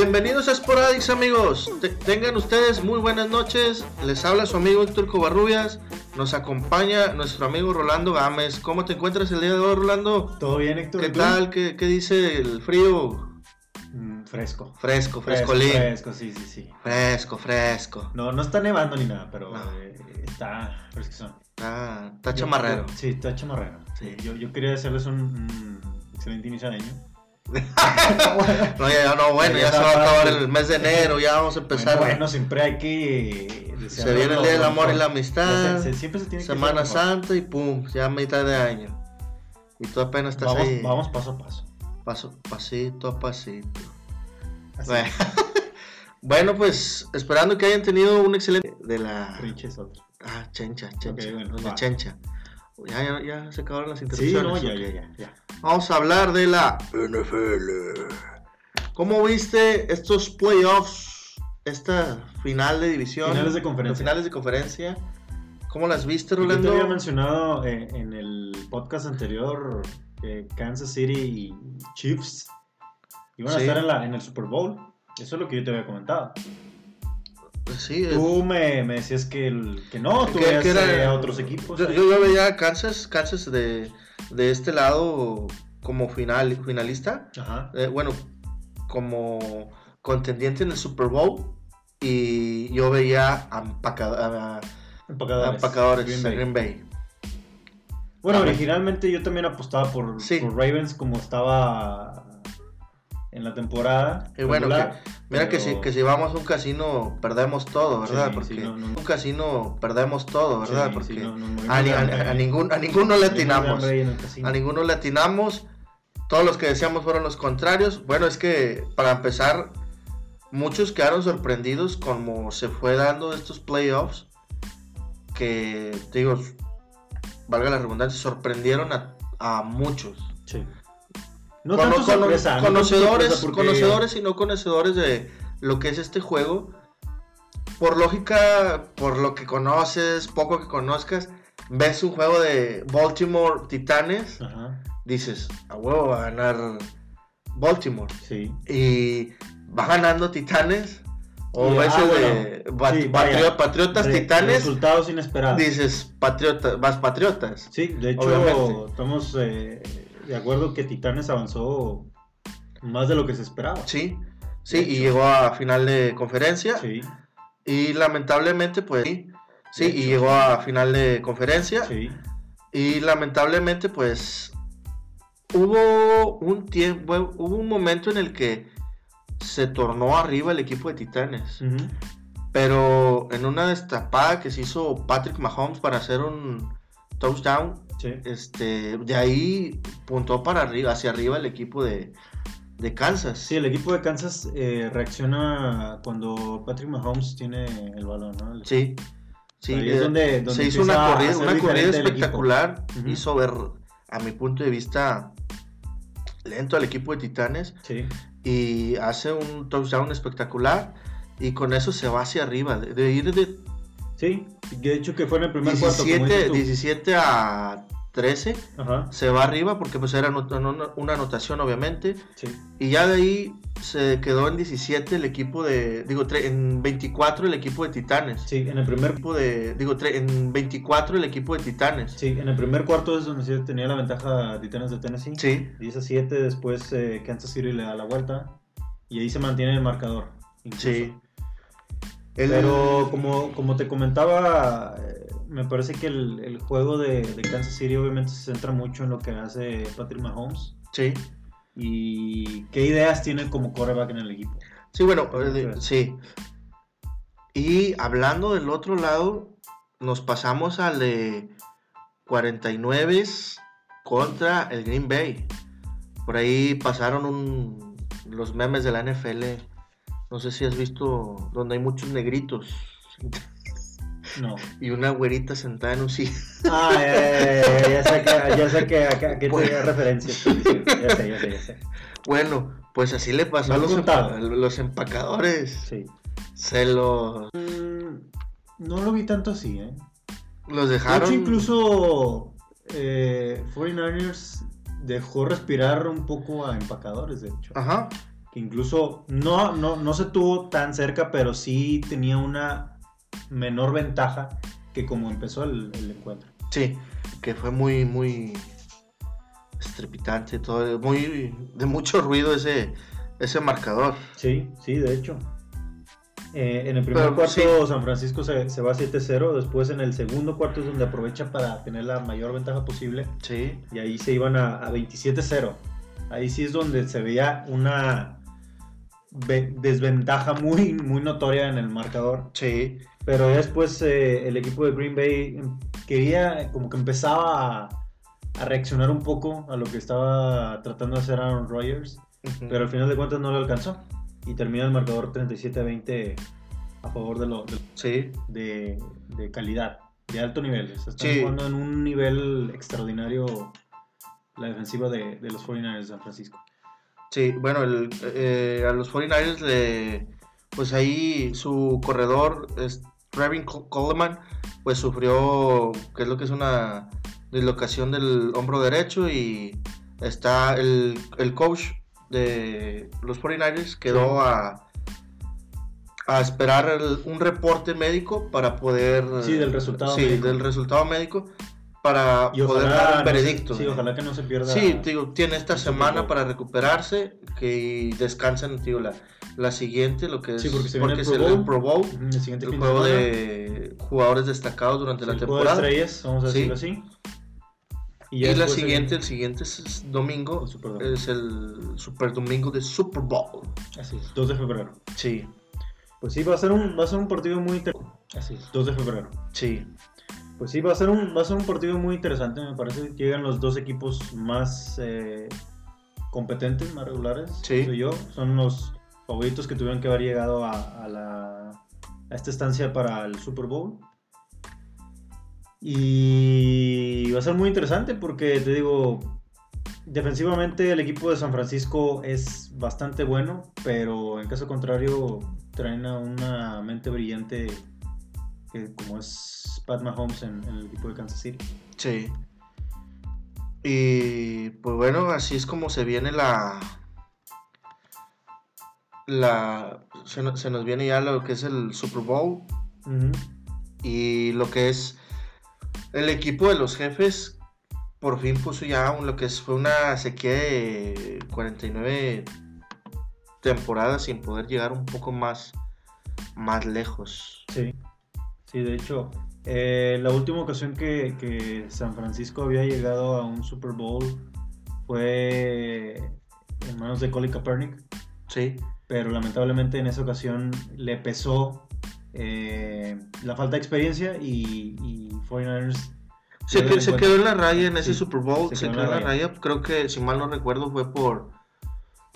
Bienvenidos a Sporadix amigos. Te- tengan ustedes muy buenas noches. Les habla su amigo Héctor Covarrubias. Nos acompaña nuestro amigo Rolando Gámez. ¿Cómo te encuentras el día de hoy, Rolando? ¿Todo bien, Héctor? ¿Qué tal? ¿Qué, qué dice el frío? Mm, fresco. Fresco, Fresco, frescolín. fresco, sí, sí, sí. Fresco, fresco. No, no está nevando ni nada, pero No. eh, está fresquezón. Ah, está Yo- chamarrero. yo- sí, está chamarrero. Sí. Yo, yo quería hacerles un, un excelente inicio de año. No, ya, no, bueno, Ya ya se va a acabar el mes de enero, ya vamos a empezar. Bueno, bueno, siempre hay que... se viene el Día del Amor y la Amistad, Se- se- siempre se tiene Semana. Santa y pum, ya mitad de año. Y tú apenas estás Vamos, ahí. vamos paso a paso. Paso, pasito a pasito. Así. Bueno. Bueno, pues esperando que hayan tenido un excelente de la ah, Chencha, Chencha, Ok, bueno, doña va. Chencha. Ya, ya, ya se acabaron las Sí, interrupciones. no, ya, ok. ya, ya. Vamos a hablar de la NFL. ¿Cómo viste estos playoffs? Esta final de división. Finales de conferencia. Finales de conferencia. ¿Cómo las viste, Yo te Rolando? había mencionado eh, en el podcast anterior que Kansas City y Chiefs iban a Sí. estar en, la, en el Super Bowl. Eso es lo que yo te había comentado. Sí, es- Tú me, me decías que, el- que no, tú Que- veías que era- eh, a otros equipos. yo, veía a Kansas, Kansas de, de este lado como final, finalista. Ajá. eh, bueno, como contendiente en el Super Bowl. Y yo veía a, empaca- a- a Empacadores. empacadores Green Bay. Green Bay. Bueno, A originalmente yo también apostaba por, Sí. por Ravens como estaba en la temporada. Y bueno, regular, Mira que, si, pero- que si vamos a un casino perdemos todo, ¿verdad? Sí, porque sí, no, no, un casino perdemos todo, ¿verdad? Sí, porque no, a, ni- a- a ningún, a ninguno le atinamos. A ninguno le atinamos. Todos los que decíamos fueron los contrarios. Bueno, es que para empezar, muchos quedaron sorprendidos como se fue dando estos playoffs. Que, digo, valga la redundancia, sorprendieron a, a muchos. Sí. No Cono- tanto cono- no conocedores, sorpresa porque- conocedores y no conocedores de lo que es este juego. Por lógica, por lo que conoces, poco que conozcas, ves un juego de Baltimore Titanes, Ajá, dices, a huevo va a ganar Baltimore. sí. Y va ganando Titanes, o Y, ves ah, el bueno, de sí. Patrio- Patriotas Re- Titanes, Resultados inesperados. dices, Patriota, vas Patriotas. Sí, de hecho, Obviamente. estamos eh, de acuerdo que Titanes avanzó más de lo que se esperaba. Sí, sí, y llegó a final de conferencia. Sí, Y lamentablemente, pues sí, y llegó a final de conferencia. sí. Y lamentablemente, pues hubo un tiempo, hubo un momento en el que se tornó arriba el equipo de Titanes. Pero en una destapada que se hizo Patrick Mahomes para hacer un touchdown, Sí. este, de ahí puntó para arriba, hacia arriba el equipo de, de Kansas. Sí, el equipo de Kansas eh, reacciona cuando Patrick Mahomes tiene el balón, ¿no? Sí, sí, Ahí es eh, donde- donde se hizo una corrida, una corrida espectacular. Hizo ver, a mi punto de vista, lento al equipo de Titanes Sí. y hace un touchdown espectacular. Y con eso se va hacia arriba, de, de ir de Sí, de hecho que fue en el primer cuarto. como 17, dices tú. 17 a 13, Ajá, se va arriba porque pues era una, anotación obviamente. sí. Y ya de ahí se quedó en 17 el equipo de, digo, tre- en 24 el equipo de Titanes. Sí, en el primer Equipo de, digo, tre- en 24 el equipo de Titanes. Sí, en el primer cuarto es donde sí tenía la ventaja Titanes de Tennessee. Sí, 10 a 7, después eh, Kansas City le da la vuelta y ahí se mantiene el marcador. incluso. sí. El- Pero como, como te comentaba, eh, me parece que el, el juego de, de Kansas City obviamente se centra mucho en lo que hace Patrick Mahomes Sí, y qué ideas tiene como quarterback en el equipo. sí, bueno, ¿Cómo eh, de- sí. Y hablando del otro lado, nos pasamos al de 49 contra el Green Bay. Por ahí pasaron un- los memes de la NFL. No sé si has visto donde hay muchos negritos No. y una güerita sentada en un sillón. Ah, ya, ya, ya, ya sé que, ya sé que, a, a qué te Bueno. da referencia. Sí, sí, Ya sé, ya sé, ya sé. Bueno, pues así le pasó a los, empa- los empacadores. Sí. Se los, Mm, No lo vi tanto así, ¿eh? los De dejaron. hecho, incluso eh, 49ers dejó respirar un poco a empacadores, de hecho. Ajá. Que incluso no, no, no se tuvo tan cerca, pero sí tenía una menor ventaja que como empezó el, el encuentro. Sí, que fue muy, muy estrepitante, todo, muy de mucho ruido ese, ese marcador. Sí, sí, de hecho. Eh, en el primer Pero, cuarto sí. San Francisco se, se va 7-0, después en el segundo cuarto es donde aprovecha para tener la mayor ventaja posible Sí, y ahí se iban a, a 27-0. Ahí sí es donde se veía una desventaja muy, muy notoria en el marcador. sí, Pero después eh, el equipo de Green Bay quería, como que empezaba a, a reaccionar un poco a lo que estaba tratando de hacer Aaron Rodgers. Pero al final de cuentas no lo alcanzó. Y termina el marcador 37 a 20 a favor de, lo, de, sí, de- de calidad, de alto nivel. O sea, están Sí. jugando en un nivel extraordinario la defensiva de, de los 49ers de San Francisco. Sí, bueno, el, eh, a los 49ers le, pues ahí su corredor, es Trevin Co- Coleman, pues sufrió, que es lo que es una dislocación del hombro derecho y está el, el coach de los 49ers quedó a, a esperar el- un reporte médico para poder... Sí, del resultado sí, médico. del resultado médico para Y poder ojalá, dar un no veredicto. sí, ojalá que no se pierda. Sí, digo, tiene esta el semana para recuperarse que descansen, digo, la, la siguiente, lo que es Sí, porque se viene el es Pro el, Bowl. el Pro Bowl, el siguiente el juego de jugadores destacados durante la el juego de temporada. estrellas, vamos a Sí. decirlo así. Y, ya la siguiente, el- el siguiente es, domingo, El es el Super Domingo de Super Bowl. Así es, 2 de febrero. Sí, Pues sí, va a ser un, va a ser un partido muy interesante. Así es, 2 de febrero. sí, Pues sí, va a ser un, va a ser un partido muy interesante, me parece. Llegan los dos equipos más eh, competentes, más regulares, Sí. yo. Son los favoritos que tuvieron que haber llegado a, a la, a esta estancia para el Super Bowl. Y va a ser muy interesante porque, te digo, defensivamente el equipo de San Francisco es bastante bueno, pero en caso contrario traen a una mente brillante que como es Pat Mahomes en, en el equipo de Kansas City. sí. Y pues bueno, así es como se viene la... La, se, no- se nos viene ya lo que es el Super Bowl. y lo que es el equipo de los jefes por fin puso ya un- lo que es, fue una sequía de 49 temporadas sin poder llegar un poco más más lejos Sí, sí, de hecho, eh, la última ocasión que, que San Francisco había llegado a un Super Bowl fue en manos de Colin Kaepernick, sí. Pero lamentablemente en esa ocasión le pesó eh, la falta de experiencia y, y 49ers se, Quedó se quedó en la raya en ese Sí, Super Bowl se se, quedó en la la raya. creo que si mal no recuerdo fue por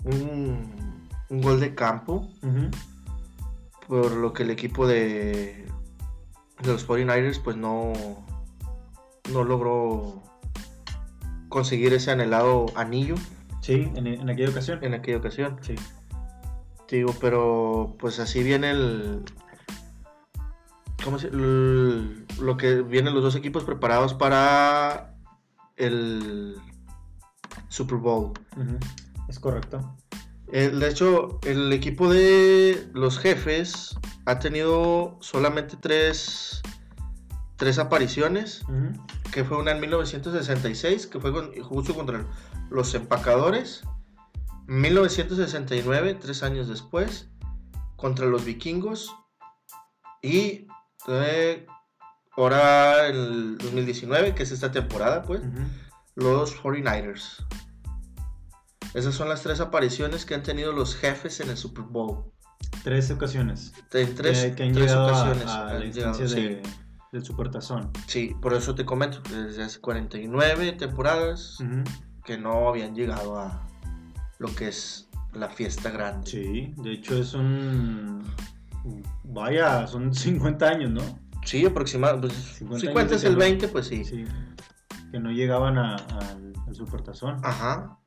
un, un gol de campo por lo que el equipo de, de los 49ers pues no, no logró conseguir ese anhelado anillo Sí, en, en aquella ocasión. en aquella ocasión. Sí. Digo, pero pues así viene el... ¿Cómo se el- Lo que vienen los dos equipos preparados para el Super Bowl. Es correcto. Eh, de hecho, el equipo de los jefes ha tenido solamente tres, tres apariciones, que fue una en 1966, que fue con- justo contra los empacadores, 1969, tres años después, contra los vikingos, y eh, ahora el 2019, que es esta temporada, pues, los 49ers. Esas son las tres apariciones que han tenido los jefes en el Super Bowl. Tres ocasiones. En tres, que, que han tres llegado a- ocasiones. a, han la llegado, instancia sí. de, del Supertazón. Sí, por eso te comento, desde hace 49 temporadas que no habían llegado a lo que es la fiesta grande. Sí, de hecho es un... Vaya, son 50 años, ¿no? Sí, aproximadamente. Pues, 50 si cuentas el que no- 20, pues sí. Sí. Que no llegaban a- al, al Supertazón. Ajá.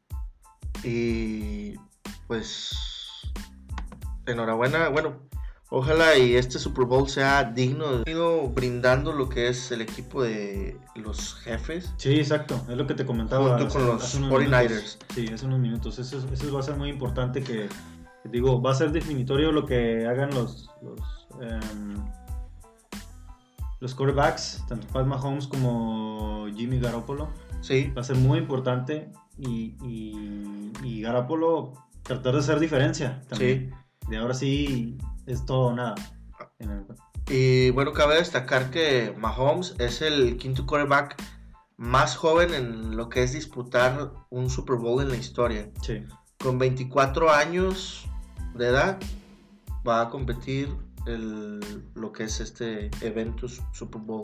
Y pues enhorabuena, bueno, ojalá y este Super Bowl sea digno de ido brindando lo que es el equipo de los jefes. Sí, exacto, es lo que te comentaba. Junto con los unos 49ers. minutos. Sí, hace unos minutos. Eso, eso va a ser muy importante que Digo, va a ser definitorio lo que hagan los, los, los quarterbacks, tanto Pat Mahomes como Jimmy Garoppolo. Sí, Va a ser muy importante y, y, y Garoppolo tratar de hacer diferencia también. De ahora sí es todo o nada. y bueno, cabe destacar que Mahomes es el quinto quarterback más joven en lo que es disputar un Super Bowl en la historia. Sí. Con 24 años de edad va a competir el, lo que es este evento su- Super Bowl.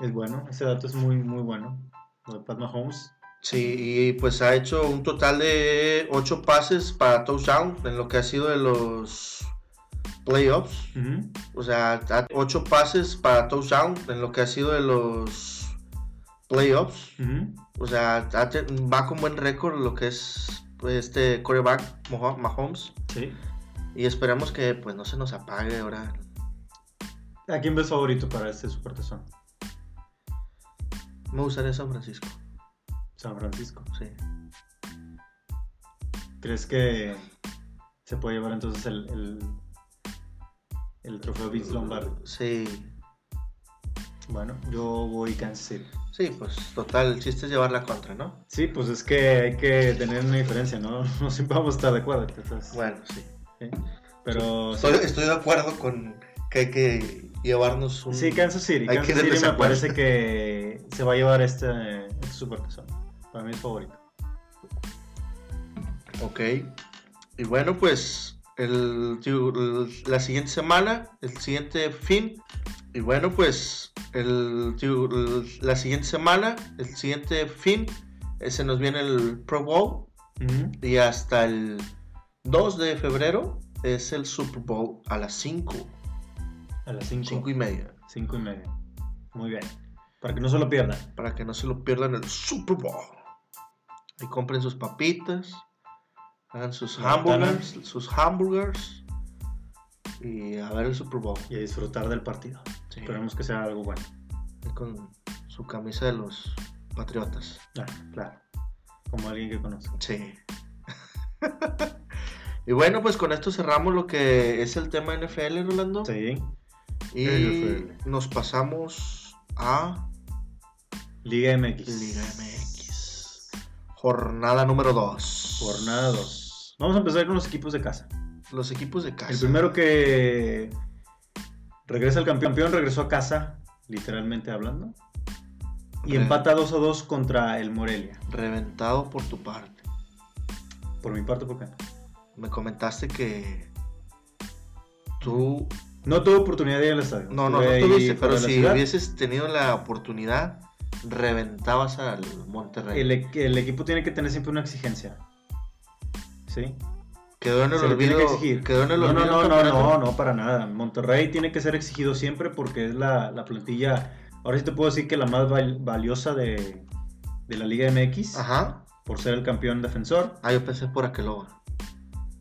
Es bueno, ese dato es muy, muy bueno. Lo de Pat Mahomes. Sí, y pues ha hecho un total de 8 pases para touchdown en lo que ha sido de los playoffs. O sea, 8 pases para touchdown en lo que ha sido de los playoffs. O sea, va con buen récord lo que es pues, este quarterback Maho- Mahomes. Sí. Y esperamos que pues no se nos apague ahora. ¿A quién ves favorito para este supertazón? Me gustaría San Francisco. San Francisco. Sí. ¿Crees que se puede llevar entonces el, el, el trofeo Vince Lombardi? Sí. Bueno, yo voy Kansas City. Sí, pues total, el chiste es llevar la contra, ¿no? Sí, pues es que hay que tener una diferencia, ¿no? No siempre vamos a estar de acuerdo. entonces, Bueno, sí. sí. Pero sí, Estoy, de acuerdo con que hay que llevarnos un... sí, Kansas City. Hay Kansas City me parece que se va a llevar este, este. Para mí es favorito. Ok. Y bueno, pues el, el- la siguiente semana, el siguiente fin. Y bueno, pues el, la siguiente semana, el siguiente fin, se nos viene el Pro Bowl. Y hasta el 2 de febrero es el Super Bowl a las 5, A las 5. 5 y media. Cinco y media. Muy bien. Para que no se lo pierdan. Para que no se lo pierdan el Super Bowl. Y compren sus papitas, hagan sus hamburgers, sus hamburgers. Y a ver el Super Bowl. Y a disfrutar del partido. Sí. Esperemos que sea algo bueno. Y con su camisa de los Patriotas. Ah, claro. Como alguien que conozco. Sí. y bueno, pues con esto cerramos lo que es el tema NFL, Rolando. Sí. Y NFL. nos pasamos a Liga MX. Liga MX. Jornada número 2. Jornada 2. Vamos a empezar con los equipos de casa. Los equipos de casa. El primero que regresa el campeón, campeón regresó a casa, literalmente hablando. Y Re- empata 2 a 2 contra el Morelia. Reventado por tu parte. Por mi parte, ¿por qué? Me comentaste que tú... No tuve oportunidad de ir al estadio. No, no, no tuviste, pero si hubieses tenido la oportunidad, reventabas al Monterrey. el, el equipo tiene que tener siempre una exigencia. ¿Sí? Quedó en el Se olvido. Quedó en el no, no, olvido no, no, no, no, para nada. Monterrey tiene que ser exigido siempre porque es la, la plantilla. Ahora sí te puedo decir que la más val- valiosa de, de la Liga MX Ajá. por ser el campeón defensor. Ah, yo pensé por Aqueloba.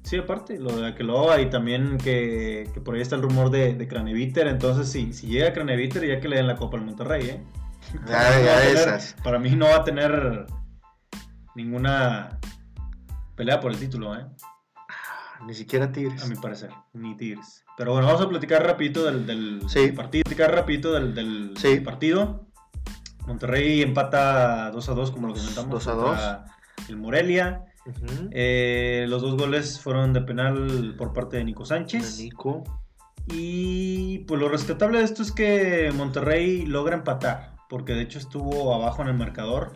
Sí, aparte, lo de Akeloba y también que, que por ahí está el rumor de, de Craneviter. Entonces, si, si llega Craneviter, ya que le den la copa al Monterrey, ¿eh? Ya, Para mí no va a tener- esas. Para mí no va a tener ninguna pelea por el título, ¿eh? Ni siquiera Tigres. A mi parecer, ni Tigres. Pero bueno, vamos a platicar rapidito del, del Sí. partido. Platicar rapidito del, del Sí. partido. Monterrey empata 2 a 2, como lo comentamos. 2 a contra El Morelia. Eh, los dos goles fueron de penal por parte de Nico De Sánchez. Nico. Y pues lo rescatable de esto es que Monterrey logra empatar. Porque de hecho estuvo abajo en el marcador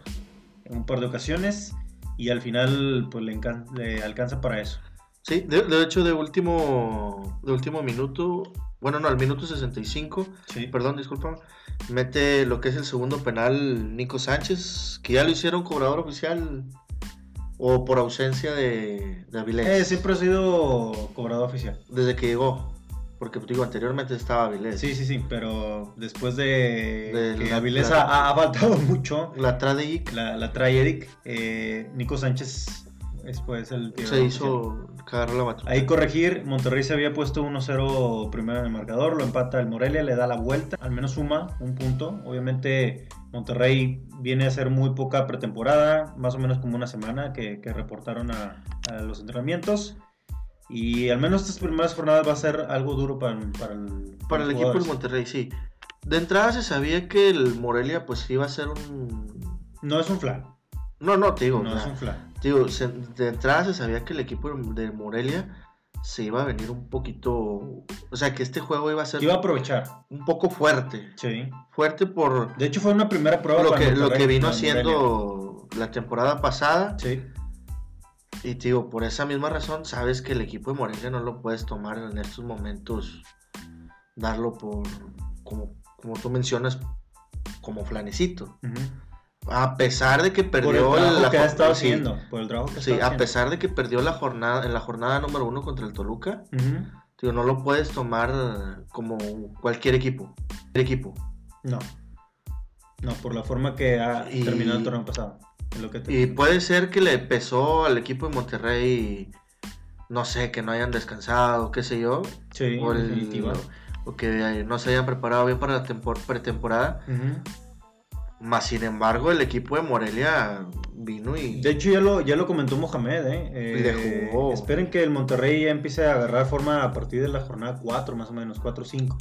en un par de ocasiones. Y al final pues le, le alcanza para eso. Sí, de, de hecho, de último, de último minuto, bueno, no, al minuto 65, Sí. perdón, disculpa, mete lo que es el segundo penal Nico Sánchez, que ya lo hicieron cobrador oficial o por ausencia de, de Avilés. Eh, siempre ha sido cobrador oficial. Desde que llegó, porque digo, anteriormente estaba Avilés. Sí, sí, sí, pero después de De que la- Avilés la- ha, ha faltado mucho, La Tradeik la, la trae Eric, eh, Nico Sánchez después el se hizo cagar la batuta. Ahí corregir, Monterrey se había puesto 1-0 primero en el marcador, lo empata el Morelia, le da la vuelta, al menos suma un punto. Obviamente Monterrey viene a ser muy poca pretemporada, más o menos como una semana que, que reportaron a, a los entrenamientos. Y al menos estas primeras jornadas va a ser algo duro para, para el, Para el equipo del. Monterrey, sí. De entrada se sabía que el Morelia pues iba a ser un... No es un flan. No, no, te digo. No es un flan. te digo, se- de entrada se sabía que el equipo de Morelia se iba a venir un poquito... O sea, que este juego iba a ser Iba a aprovechar. un poco fuerte. Sí. Fuerte por De hecho, fue una primera prueba. lo para que, lo que vino haciendo la temporada pasada. Sí. Y te digo, por esa misma razón, sabes que el equipo de Morelia no lo puedes tomar en estos momentos, darlo por, como, como tú mencionas, como flanecito. A pesar de que Por perdió el trabajo la que ha jor- estado sí, haciendo. Por el trabajo que sí, a haciendo. pesar de que perdió la jornada, en la jornada número uno contra el Toluca, Ujú. digo, no lo puedes tomar como cualquier equipo. Cualquier equipo. No. No, por la forma que ha Y- terminado el torneo pasado. Lo que Y puede ser que le pesó al equipo de Monterrey, no sé, que no hayan descansado, qué sé yo. Sí, o, el- que no se hayan preparado bien para la tempor- pretemporada. Más sin embargo, el equipo de Morelia vino y. De hecho, ya lo, ya lo comentó Mohamed, ¿eh? Y le Eh, jugó. Esperen que el Monterrey ya empiece a agarrar forma a partir de la jornada 4, más o menos, 4 o 5.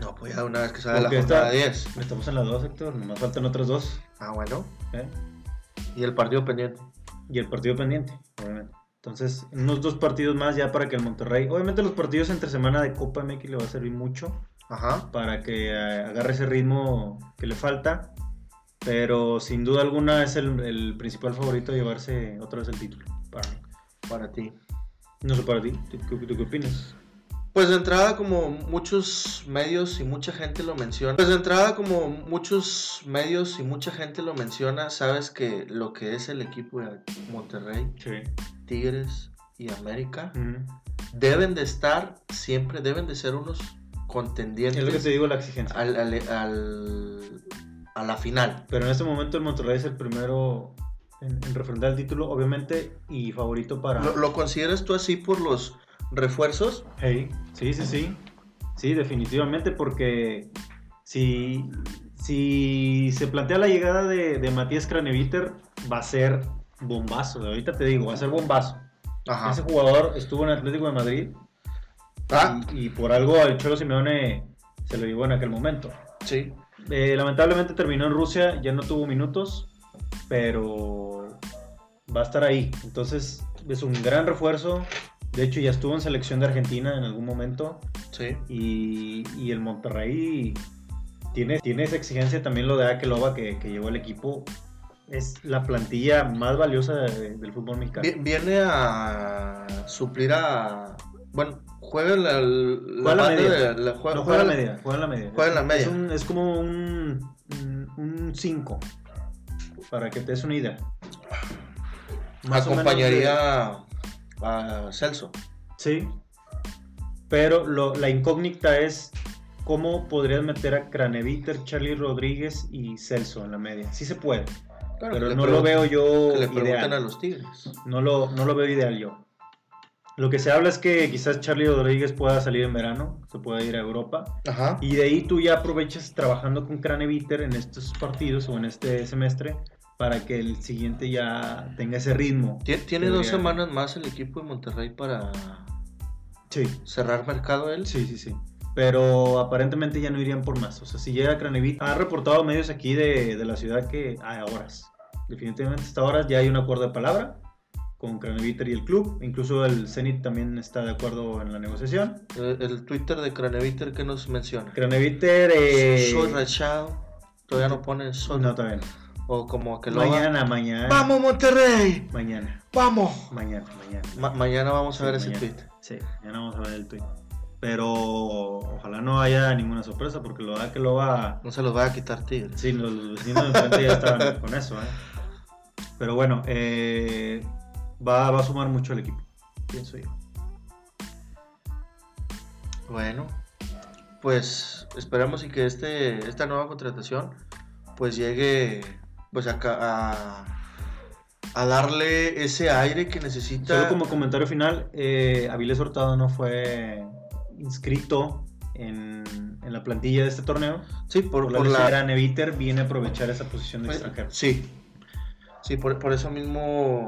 No, pues ya una vez que sale la jornada esta- 10. Estamos en la 2, Héctor, nomás faltan otras dos. Ah, bueno. ¿eh? Y el partido pendiente. Y el partido pendiente, obviamente. Entonces, unos dos partidos más ya para que el Monterrey. Obviamente, los partidos entre semana de Copa MX le va a servir mucho Ajá. para que eh, agarre ese ritmo que le falta. Pero sin duda alguna es el, el principal favorito a llevarse otra vez el título. Para mí. Para ti. No sé para ti. ¿Tú, tú qué opinas? Pues de entrada, como muchos medios y mucha gente lo menciona. Pues de entrada, como muchos medios y mucha gente lo menciona, sabes que lo que es el equipo de Monterrey, Sí. Tigres y América deben de estar siempre, deben de ser unos contendientes Es lo que te digo, la exigencia. al, al- al- a la final. Pero en este momento el Monterrey es el primero en, en refrendar el título, obviamente, y favorito para... ¿Lo, lo consideras tú así por los refuerzos? Hey, sí, sí, sí. Sí, definitivamente, porque si, si se plantea la llegada de, de Matías Craneviter, va a ser bombazo. Ahorita te digo, va a ser bombazo. Ese jugador estuvo en Atlético de Madrid Ah, y, y por algo al Cholo Simeone se lo llevó en aquel momento. sí. Eh, lamentablemente terminó en Rusia, ya no tuvo minutos, pero va a estar ahí. Entonces es un gran refuerzo. De hecho, ya estuvo en selección de Argentina en algún momento. Sí. Y, y el Monterrey tiene, tiene esa exigencia también lo de Akeloba que, que llevó el equipo. Es la plantilla más valiosa de- del fútbol mexicano. Vi- Viene a suplir a. Bueno, juega la, la, la media. de- la- juega- no juega la media, juega en la media. Juega en la media. Es, un- es como un 5, para que te des una idea. Más o menos Acompañaría a Celso. Sí. Pero lo- la incógnita es cómo podrías meter a Craneviter, Charlie Rodríguez y Celso en la media. Sí se puede, Claro, pero no lo veo yo que le ideal. a los Tigres. No lo, no lo veo ideal yo. Lo que se habla es que quizás Charlie Rodríguez pueda salir en verano, se pueda ir a Europa. Ajá. Y de ahí tú ya aprovechas trabajando con Craneviter en estos partidos o en este semestre para que el siguiente ya tenga ese ritmo. Tie- Tiene dos Debería- semanas más el equipo de Monterrey para Sí. cerrar mercado él. Sí, sí, sí. Pero aparentemente ya no irían por más. O sea, si llega Craneviter, ha reportado medios aquí de, de la ciudad que a horas. Definitivamente hasta horas ya hay un acuerdo de palabra con Craneviter y el club. Incluso el Zenit también está de acuerdo en la negociación. El, Twitter de Craneviter que nos menciona. Craneviter... Eh... Soy rachado. Todavía no pone soy. No, todavía no. O como que lo Mañana, mañana. ¡Vamos, Monterrey! Mañana, ¡Vamos! mañana, mañana. Ma- mañana vamos a Sí, ver ese tweet. Sí, mañana vamos a ver el tweet. Pero ojalá no haya ninguna sorpresa porque lo da que lo va... No se los va a quitar Tigres. Sí, los vecinos de enfrente ya estaban con eso, ¿eh? Pero bueno, eh, va, va a sumar mucho el equipo, pienso yo. Bueno, pues esperamos y que este, esta nueva contratación pues llegue pues acá a, a darle ese aire que necesita. Solo como comentario final, eh, Avilés Hurtado no fue inscrito en, en la plantilla de este torneo. Sí, por, Por, por la... Gran Eviter viene a aprovechar esa posición de extranjero. Sí, sí, por, por eso mismo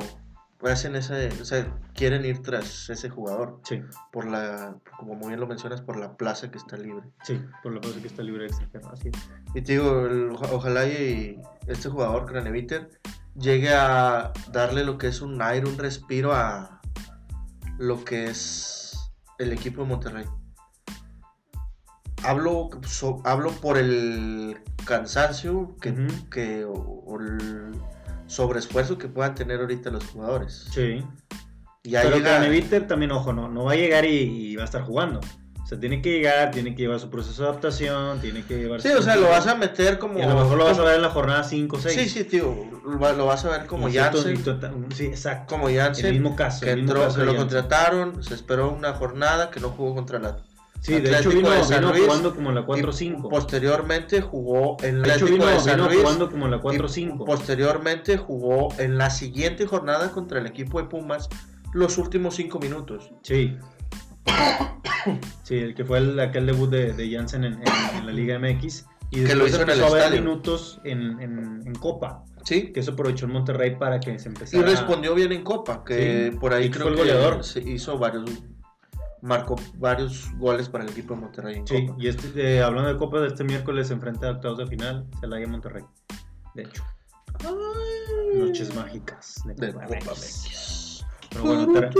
hacen ese, o sea, quieren ir tras ese jugador. Sí, Por la, como muy bien lo mencionas, por la plaza que está libre. sí, por la cosa que está libre extranjero. Así es. Y te digo, el- ojalá y este jugador, Craneviter, llegue a darle lo que es un aire, un respiro a lo que es el equipo de Monterrey. Hablo, so- hablo por el cansancio que, Ujú. que- o, o el sobreesfuerzo que puedan tener ahorita los jugadores. Sí. Ya Pero llega- Craneviter también, ojo, no, no va a llegar y, y va a estar jugando. O sea, tiene que llegar, tiene que llevar su proceso de adaptación, tiene que llevar... Sí, su- o sea, lo vas a meter como... Y a lo mejor lo vas a ver en la jornada 5 o 6. Sí, sí, tío, lo va- lo vas a ver como Jansen. Sí, exacto. Como Jansen. el mismo caso. que, el mismo entró, caso que lo contrataron, se esperó una jornada que no jugó contra la. Sí, de hecho Atlético vino, de San vino Luis, jugando como la y 4-5. Posteriormente jugó en hecho Atlético vino, de San vino Luis. jugando como la y 4-5. Posteriormente jugó en la siguiente jornada contra el equipo de Pumas los últimos cinco minutos. Sí. Sí, el que fue el, aquel debut de, de Jansen en, en- en la Liga MX. Y Que lo después hizo en el a ver estadio. minutos en, en- Copa. Sí. Que eso aprovechó el Monterrey para que se Y empezara. respondió bien en Copa, que Sí, por ahí y que creo fue el que goleador. se hizo varios. Marcó varios goles para el equipo de Monterrey en Sí, Copa. y este, eh, hablando de Copa, de este miércoles se enfrenta a octavos de final, Celaya Monterrey. De hecho, noches mágicas de De Copa. MX. Pero bueno, ter-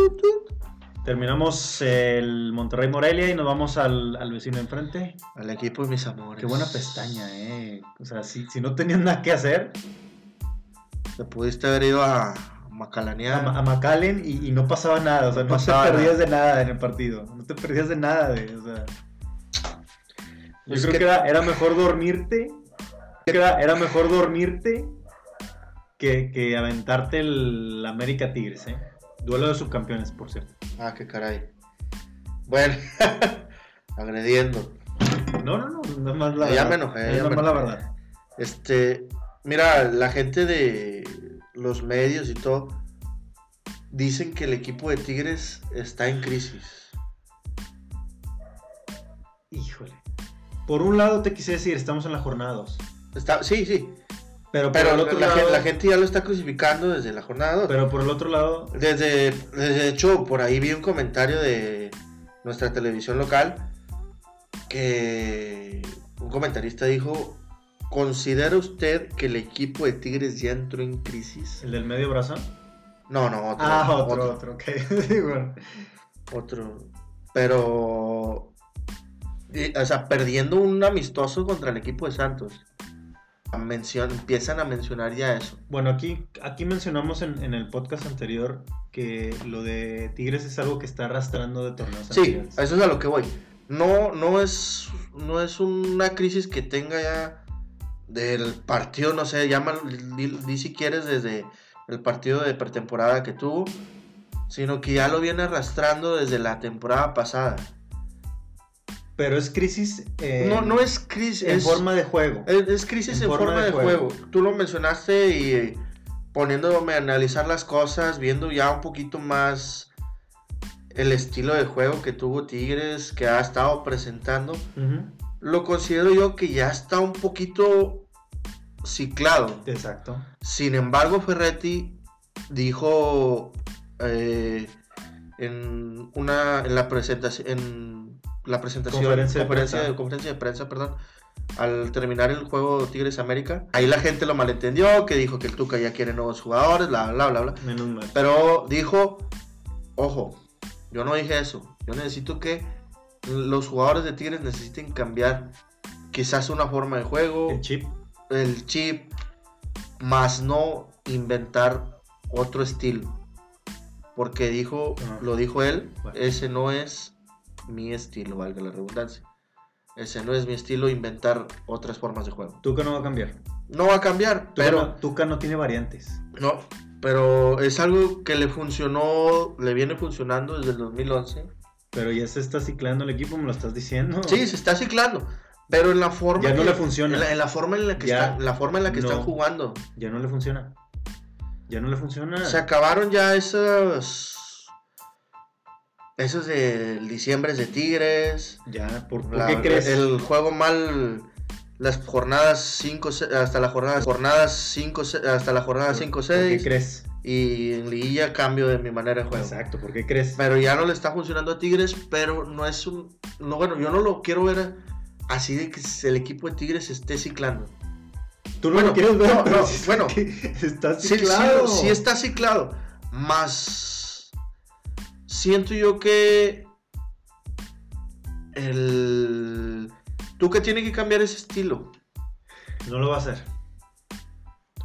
terminamos el Monterrey Morelia y nos vamos al, al vecino enfrente. Al equipo de mis amores. Qué buena pestaña, eh. O sea, si, si no tenías nada que hacer, Te pudiste haber ido a a, a McAllen y, y no pasaba nada. O sea, no, te perdías nada. de nada en el partido. No te perdías de nada, de, o sea. Yo Es creo que- que, era, era mejor dormirte. Era, era mejor dormirte que, que aventarte el América Tigres, ¿eh? Duelo de subcampeones, por cierto. Ah, qué caray. Bueno, agrediendo. No, no, no, no más la Ya verdad. me enojé, Es ya me nomás la enojé. verdad. Este, mira, la gente de los medios y todo dicen que el equipo de Tigres está en crisis. Híjole. Por un lado te quise decir, estamos en la jornada 2. Está, sí, sí, Pero por pero el otro la, lado. gen- la gente ya lo está crucificando desde la jornada 2. Pero por el otro lado. Desde, de hecho, por ahí vi un comentario de nuestra televisión local que un comentarista dijo, ¿considera usted que el equipo de Tigres ya entró en crisis? El del medio brazo. No, no, otro. Ah, otro, otro, ok. Sí, bueno. otro. Pero, y, o sea, perdiendo un amistoso contra el equipo de Santos. Mencion- empiezan a mencionar ya eso. Bueno, aquí, aquí mencionamos en, en el podcast anterior que lo de Tigres es algo que está arrastrando de torneos Sí, anteriores. eso es a lo que voy. No, no es, no es una crisis que tenga ya del partido, no sé, llama, di si quieres desde el partido de pretemporada que tuvo, sino que ya lo viene arrastrando desde la temporada pasada. Pero es crisis eh, no, no es crisis, en es, forma de juego. es, es crisis en, forma, de, juego. Tú lo mencionaste y eh, poniéndome a analizar las cosas, viendo ya un poquito más el estilo de juego que tuvo Tigres, que ha estado presentando. Lo considero yo que ya está un poquito ciclado. Exacto. Sin embargo, Ferretti dijo eh, en una en la presentación en la presentación Conferencia de conferencia, prensa. de, conferencia de prensa, perdón, al terminar el juego Tigres América, ahí la gente lo malentendió, que dijo que el Tuca ya quiere nuevos jugadores, bla bla bla bla. Menos mal. Pero dijo, ojo, yo no dije eso. Yo necesito que los jugadores de Tigres necesiten cambiar quizás una forma de juego, El chip. el chip, más no inventar otro estilo. Porque dijo, Ajá. lo dijo él, Bueno. ese no es mi estilo, valga la redundancia. Ese no es mi estilo inventar otras formas de juego. Tuca no va a cambiar. No va a cambiar, Tuca, pero no, Tuca no tiene variantes. no, pero es algo que le funcionó, le viene funcionando desde el 2011. Pero ya se está ciclando el equipo, me lo estás diciendo. Sí, se está ciclando, pero en la forma Ya no que- le funciona. En la, en la forma en la que Ya la forma en la que no. están jugando. Ya no le funciona. Ya no le funciona. Se acabaron ya esos esos de diciembre de Tigres. ya, ¿por, por la- qué crees? El juego mal las jornadas 5 hasta la jornada jornadas 5 hasta la jornada ¿Por- 5 por qué 6. crees? Y en liguilla cambio de mi manera de juego. Exacto, ¿por qué crees? Pero ya no le está funcionando a Tigres, pero no es un... No, bueno, yo no lo quiero ver así de que el equipo de Tigres esté ciclando. Tú no Bueno, lo quieres ver, no, pero no, sí bueno. que está Sí, sí, ciclado. sí está ciclado. Más siento yo que el tú que tiene que cambiar ese estilo. No lo va a hacer.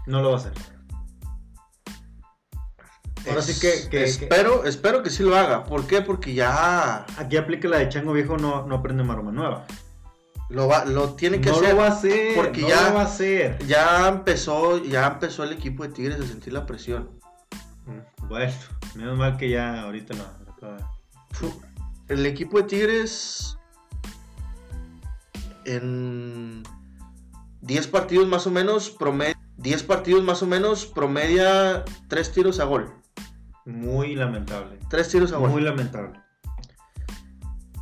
No lo va a hacer. Ahora sí que- que- que- espero, espero que sí lo haga. ¿Por qué? Porque ya Aquí aplica la de Chango Viejo, no, no aprende maroma nueva. lo va, lo tiene que no hacer. lo va a hacer. porque no ya- lo va a hacer. Ya empezó, ya empezó el equipo de Tigres a sentir la presión. Mm, Bueno, menos mal que ya ahorita no. acaba. El equipo de Tigres en 10 partidos más o menos promedia 10 partidos más o menos promedia 3 tiros a gol. Muy lamentable. 3 tiros a gol. Muy lamentable.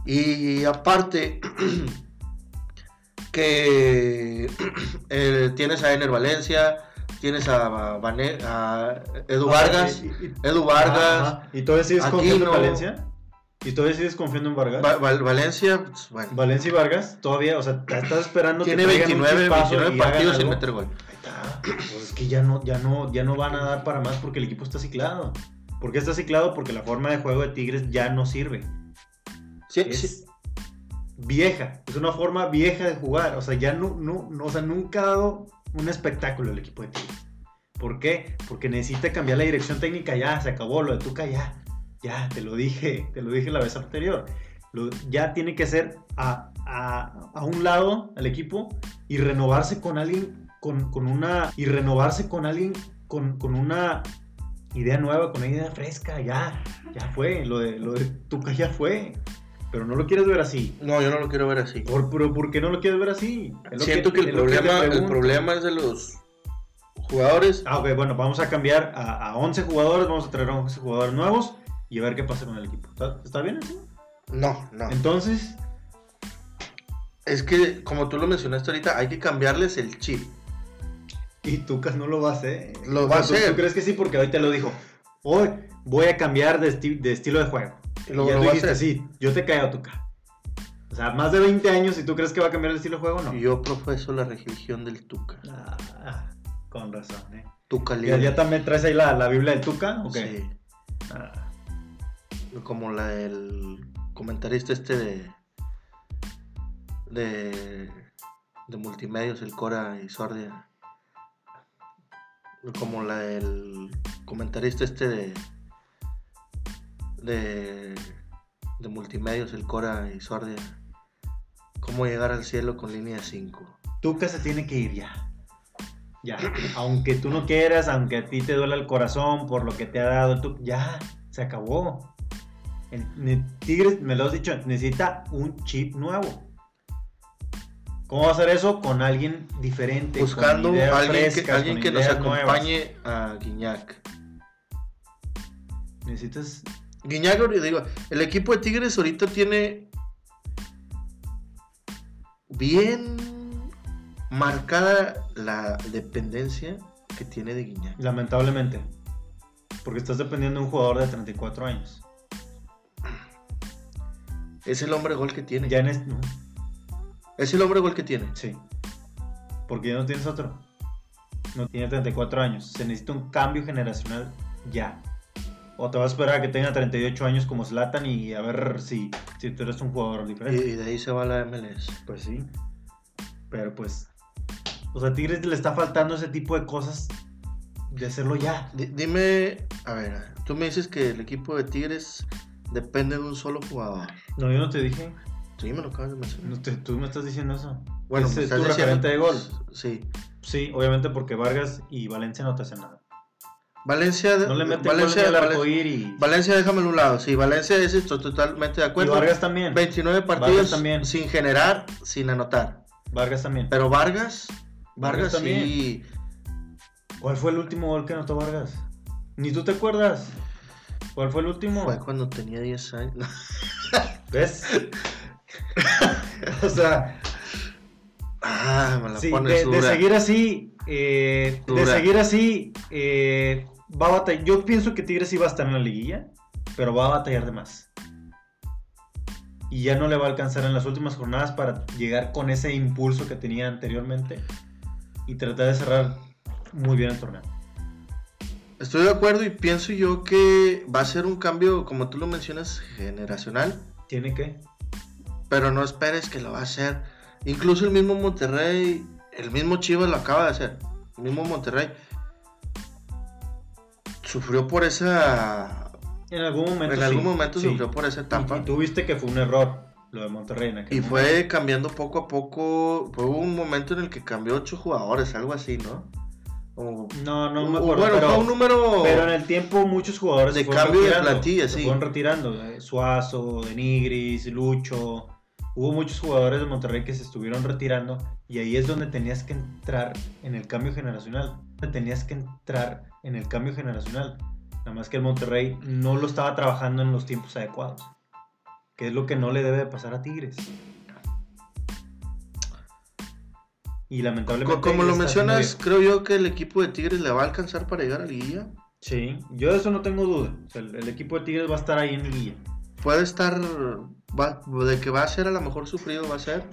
Y aparte que eh, tienes a Ener Valencia, tienes a, a Edu Vargas, Ah, y- y- Edu Vargas, Ajá. ¿Y todavía sigues confiando en Valencia? ¿Y todavía sigues confiando en Vargas? Va- Val- Valencia, pues, bueno, Valencia y Vargas, todavía, o sea, te estás esperando tiene que traigan un 29, chispazo 29 y hagan partidos sin meter gol. Pues es que ya no, ya no, ya no van a dar para más porque el equipo está ciclado. ¿Por qué está ciclado? Porque la forma de juego de Tigres ya no sirve. Sí, Es sí. vieja, es una forma vieja de jugar. O sea, ya no, no, no, o sea, nunca ha dado un espectáculo el equipo de Tigres. ¿Por qué? Porque necesita cambiar la dirección técnica ya, se acabó lo de Tuca ya. Ya, te lo dije, te lo dije la vez anterior. Lo- ya tiene que ser a, a- a un lado al equipo y renovarse con alguien con, con una y renovarse con alguien con, con una idea nueva, con una idea fresca, ya, ya fue, lo de, lo de Tuca ya fue, pero no lo quieres ver así. No, yo no lo quiero ver así. ¿Por, pero ¿por qué no lo quieres ver así? Siento que, el, problema, el problema es de los jugadores. Ah, ok, bueno, vamos a cambiar a, a 11 jugadores, vamos a traer a 11 jugadores nuevos y a ver qué pasa con el equipo. ¿Está, está bien así? No, no. Entonces, Es que, como tú lo mencionaste ahorita, hay que cambiarles el chip. Y Tucas no lo va a hacer. Lo va a ¿tú- hacer. ¿Tú crees que sí? Porque hoy te lo dijo. Hoy voy a cambiar de, esti- de estilo de juego. Y lo- y ya lo tú va a dijiste, hacer. sí, yo te caigo Tuca. O sea, más de 20 años y tú crees que va a cambiar el estilo de juego, no. Yo profeso la religión del Tuca. Ah, con razón, ¿eh? Tuca ¿Ya, libre. ya también traes ahí la, la Biblia del Tuca? ¿o qué? Sí. Ah, Como la del comentarista este de. de. de multimedios, el Cora y Sordia. Como la del comentarista este de. de. de multimedios, el Cora y Sordia. Cómo llegar al cielo con línea 5. Tuca se tiene que ir ya. Ya. Aunque tú no quieras, aunque a ti te duela el corazón por lo que te ha dado tú, ya, se acabó. El, ne- Tigres, me lo has dicho, necesita un chip nuevo. ¿Cómo va a hacer eso? Con alguien diferente. Buscando alguien que, alguien nos nuevas. acompañe a Guiñac. Necesitas. Guiñac, digo, el equipo de Tigres ahorita tiene bien marcada la dependencia que tiene de Guiñac. Lamentablemente. Porque estás dependiendo de un jugador de 34 años. Es el hombre gol que tiene. Ya en este. no, Es el hombre gol que tiene. Sí. Porque ya no tienes otro. No tiene 34 años. Se necesita un cambio generacional ya. O te vas a esperar a que tenga 38 años como Zlatan y a ver si, si tú eres un jugador diferente. y de ahí se va la MLS. Pues sí. Pero pues. O sea, a Tigres le está faltando ese tipo de cosas de hacerlo ya. Di- dime, a ver, tú me dices que el equipo de Tigres depende de un solo jugador. No, yo no te dije. Sí, me lo acabas de mencionar. No te- tú me estás diciendo eso. Bueno, es estás tu referente de gol. Sí. Sí, obviamente porque Vargas y Valencia no te hacen nada. Valencia, No le meten Valencia, Valencia, y, Valencia, déjamelo a un lado. Sí, Valencia es esto, totalmente de y acuerdo. Vargas también. 29 Vargas partidos también. sin generar, sin anotar. Vargas también. Pero Vargas, Vargas Vargas, sí. ¿Cuál fue el último gol que anotó Vargas? Ni tú te acuerdas. ¿Cuál fue el último? Fue cuando tenía 10 años. ¿Ves? o sea, ah, me la sí, pones de, seguir así, eh, de seguir así, eh, va a batallar. Yo pienso que Tigres sí va a estar en la liguilla, pero va a batallar de más. Y ya no le va a alcanzar en las últimas jornadas para llegar con ese impulso que tenía anteriormente y tratar de cerrar muy bien el torneo. Estoy de acuerdo y pienso yo que va a ser un cambio, como tú lo mencionas, generacional. Tiene que. Pero no esperes que lo va a hacer. Incluso el mismo Monterrey, el mismo Chivas lo acaba de hacer. El mismo Monterrey sufrió por esa. En algún momento. En sí, algún momento sí. sufrió por esa etapa. Y, y tú viste que fue un error lo de Monterrey en aquel Y momento. fue cambiando poco a poco. Fue un momento en el que cambió ocho jugadores, algo así, ¿no? O- No, no me acuerdo. Bueno, pero, fue un número. pero en el tiempo muchos jugadores De se fueron cambio de plantilla, se sí. fueron retirando. eh, Suazo, Denigris, Lucho. Hubo muchos jugadores de Monterrey que se estuvieron retirando y ahí es donde tenías que entrar en el cambio generacional. Tenías que entrar en el cambio generacional. Nada más que el Monterrey no lo estaba trabajando en los tiempos adecuados. Que es lo que no le debe de pasar a Tigres. Y lamentablemente. Co- Como lo mencionas, creo yo que el equipo de Tigres le va a alcanzar para llegar a Liguilla. Sí, yo de eso no tengo duda. O sea, el, el equipo de Tigres va a estar ahí en liguilla. Puede estar. Va- de que va a ser a lo mejor sufrido, va a ser.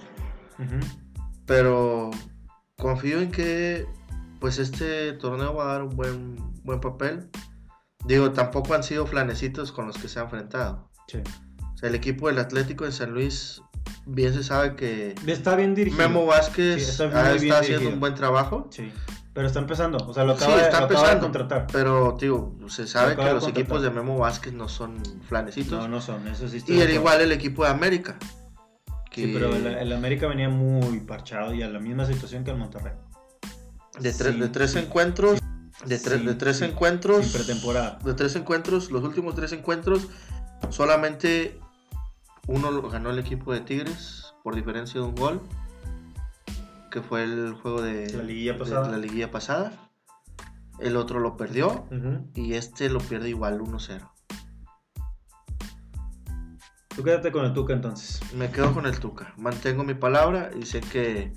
Pero confío en que pues este torneo va a dar un buen, buen papel. Digo, tampoco han sido flanecitos con los que se ha enfrentado. Sí. O sea, el equipo del Atlético de San Luis, bien se sabe que Está bien dirigido. Memo Vázquez Sí, está está haciendo dirigido. un buen trabajo. Sí. Pero está empezando. O sea, lo Sí, acaba, de, está acaba de contratar. Pero, digo, se sabe que los contratar. equipos de Memo Vázquez no son flanecitos. No, no son. Eso sí y acuerdo. igual el equipo de América. Sí, pero el, el América venía muy parchado y a la misma situación que el Monterrey. de, tres- Sí, de tres sí. encuentros, de, tres- Sí, de tres sí. encuentros, pretemporada. de tres encuentros, los últimos tres encuentros, solamente uno lo ganó el equipo de Tigres por diferencia de un gol, que fue el juego de La liguilla pasada. la liguilla pasada. El otro lo perdió y este lo pierde igual 1-0. Tú quédate con el Tuca entonces. Me quedo con el Tuca. Mantengo mi palabra y sé que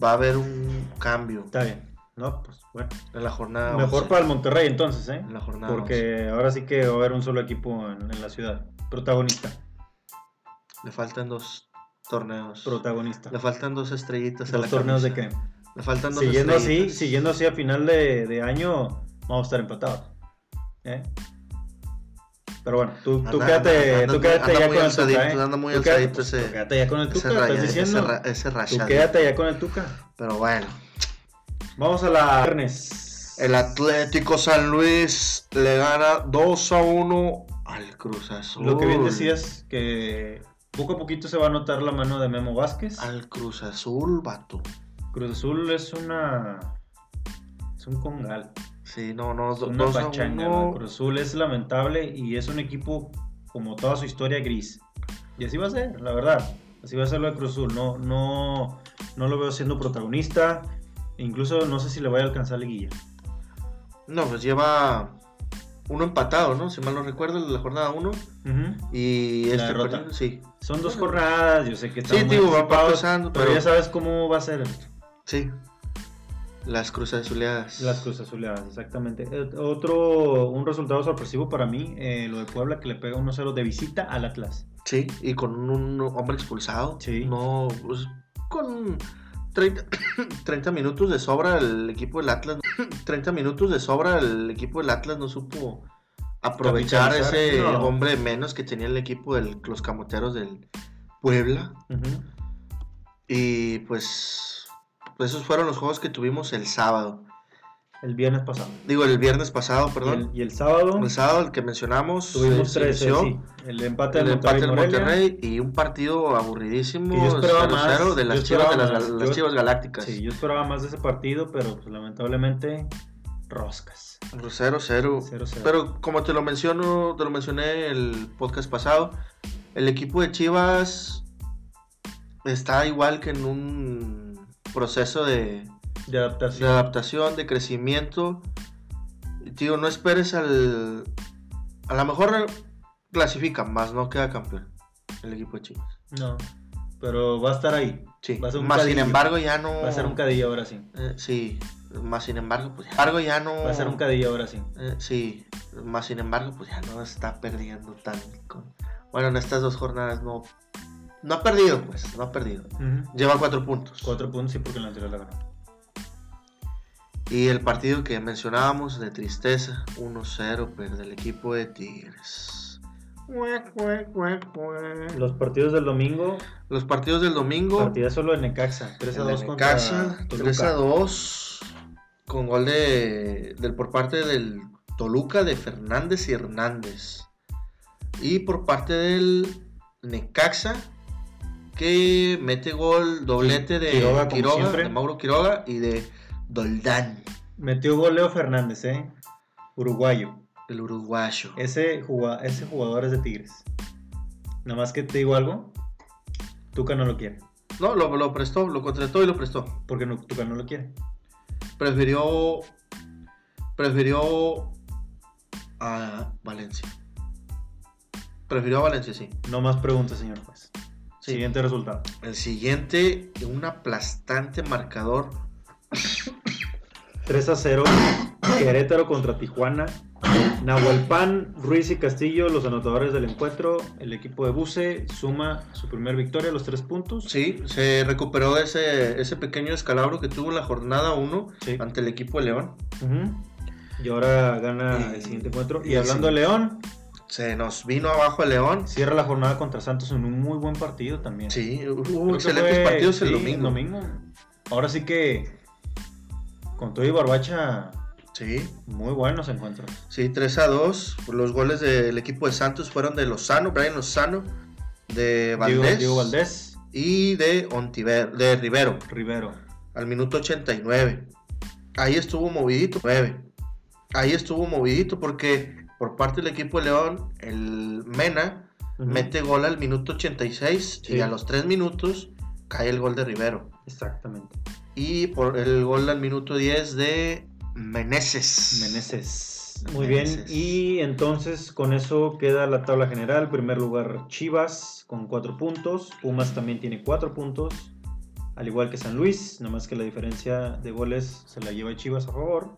va a haber un cambio Está bien. No, pues bueno. en la jornada. Mejor 11. para el Monterrey entonces, ¿eh? En la jornada Porque ahora sí que va a haber un solo equipo en, en la ciudad. Protagonista. 11. Le faltan dos torneos. Protagonista. Le faltan dos estrellitas a Dos la torneos de camisa. qué? Le faltan dos Siguiendo así, estrellitas. siguiendo así a final de, de año, vamos a estar empatados. ¿eh? Pero bueno, tú, tú Anda- quédate, anda- tú quédate anda ya con el Tuca, ¿eh? anda muy Tú quédate- pues, ese- tú quédate ya con el Ese, Tuca, raya- estás ese diciendo. ra- ese Tú rayado. quédate ya con el Tuca. Pero bueno. Vamos a la viernes. El Atlético San Luis le gana 2 a 1 al Cruz Azul. Lo que bien decías, que poco a poquito se va a notar la mano de Memo Vázquez. Al Cruz Azul, vato. Cruz Azul es una. Es un congal. Sí, no, no, Es una 2 a pachanga. 1. ¿no? Cruz Azul es lamentable y es un equipo como toda su historia gris. Y así va a ser, la verdad. Así va a ser lo de Cruz Azul. No, no, no lo veo siendo protagonista. Incluso no sé si le vaya a alcanzar liguilla. No, pues lleva uno empatado, ¿no? Si mal no recuerdo, la jornada 1. Ujú. Y La este derrota. partido, sí. Son dos jornadas, yo sé que están Sí, muy digo, va pasando, pero, pero- ya sabes cómo va a ser esto. Sí. Las Cruz Azuleadas. Las Cruz Azuleadas, exactamente. Eh, Otro, un resultado sorpresivo para mí, eh, lo de Puebla que le pega 1-0 de visita al Atlas. Sí, y con un hombre expulsado. Sí. No, pues con 30, 30 minutos de sobra el equipo del Atlas. 30 minutos de sobra el equipo del Atlas no supo aprovechar ese no. hombre menos que tenía el equipo de los camoteros del Puebla. Ujú. Y pues, pues esos fueron los juegos que tuvimos el sábado. El viernes pasado. Digo, el viernes pasado, Y el, perdón. y el sábado El sábado, el que mencionamos. tuvimos tres, inició. sí. El empate el del Monterrey, y un partido aburridísimo Que yo esperaba 0-0 más, de yo las chivas, de las, más. gal- las Yo- chivas galácticas. Sí, yo esperaba más de ese partido, pero pues, lamentablemente roscas. 0-0. 0-0. Pero como te lo menciono, te lo mencioné el podcast pasado, el equipo de Chivas está igual que en un proceso de, de de adaptación. adaptación, de crecimiento. Tío, no esperes al. A lo mejor clasifica, más no queda campeón el equipo de Chivas. No. pero va a estar ahí. Sí. Va a ser un más sin cadillo. embargo ya no. Va a ser un cadillo ahora sí. Eh, sí. Más sin embargo, pues. Sin embargo ya no. Va a ser un cadillo ahora sí. Eh, sí. Más sin embargo, pues ya no está perdiendo tan. con- Bueno, en estas dos jornadas no. No ha perdido, pues. No ha perdido. Ujú. Lleva cuatro puntos. Cuatro puntos sí porque en la anterior la ganó. Y el partido que mencionábamos de tristeza, 1-0, pierde el equipo de Tigres. Los partidos del domingo, Los partidos del domingo, partida solo de Necaxa, 3 a el de 2 contra Necaxa, Toluca. 3 a 2, con gol de, del, por parte del Toluca de Fernández y Hernández. Y por parte del Necaxa, que mete gol, doblete de Quiroga, de Mauro Quiroga y de Doldán, Metió gol Leo Fernández, ¿eh? Uruguayo. el uruguayo. Ese, ese jugador es de Tigres. Nada más que te digo algo. Tuca no lo quiere. No, lo, lo prestó, lo contrató y lo prestó. Porque no, Tuca no lo quiere. Prefirió. Prefirió. A Valencia. Prefirió a Valencia, sí. No más preguntas, señor juez. Sí. Siguiente resultado. El siguiente, un aplastante marcador. 3 a 0. Querétaro contra Tijuana. Nahuelpan, Ruiz y Castillo, los anotadores del encuentro. El equipo de Buse suma su primer victoria, los tres puntos. Sí, se recuperó ese, ese pequeño escalabro que tuvo la jornada 1 Sí. ante el equipo de León. Y ahora gana Y- el siguiente encuentro. Y y hablando sí. de León, Se nos vino abajo el León. cierra la jornada contra Santos en un muy buen partido también. Sí, hubo que excelentes fue- partidos el sí, domingo. Ahora sí que con todo y Barbacha, Sí, muy buenos encuentros. sí, 3 a 2. Los goles del equipo de Santos fueron de Lozano, Brian Lozano, de Valdés. Diego Valdés, y de Ontiver, de Rivero Rivero. al minuto 89. Ahí estuvo movidito, 9. Ahí estuvo movidito porque por parte del equipo de León, el Mena mete gol al minuto 86 Sí. y a los 3 minutos cae el gol de Rivero. Exactamente. Y por el gol al minuto 10 de Meneses. Meneses. Muy Meneses. bien. Y entonces con eso queda la tabla general. Primer lugar Chivas con cuatro puntos. Pumas también tiene cuatro puntos. Al igual que San Luis. Nada más que la diferencia de goles se la lleva Chivas a favor.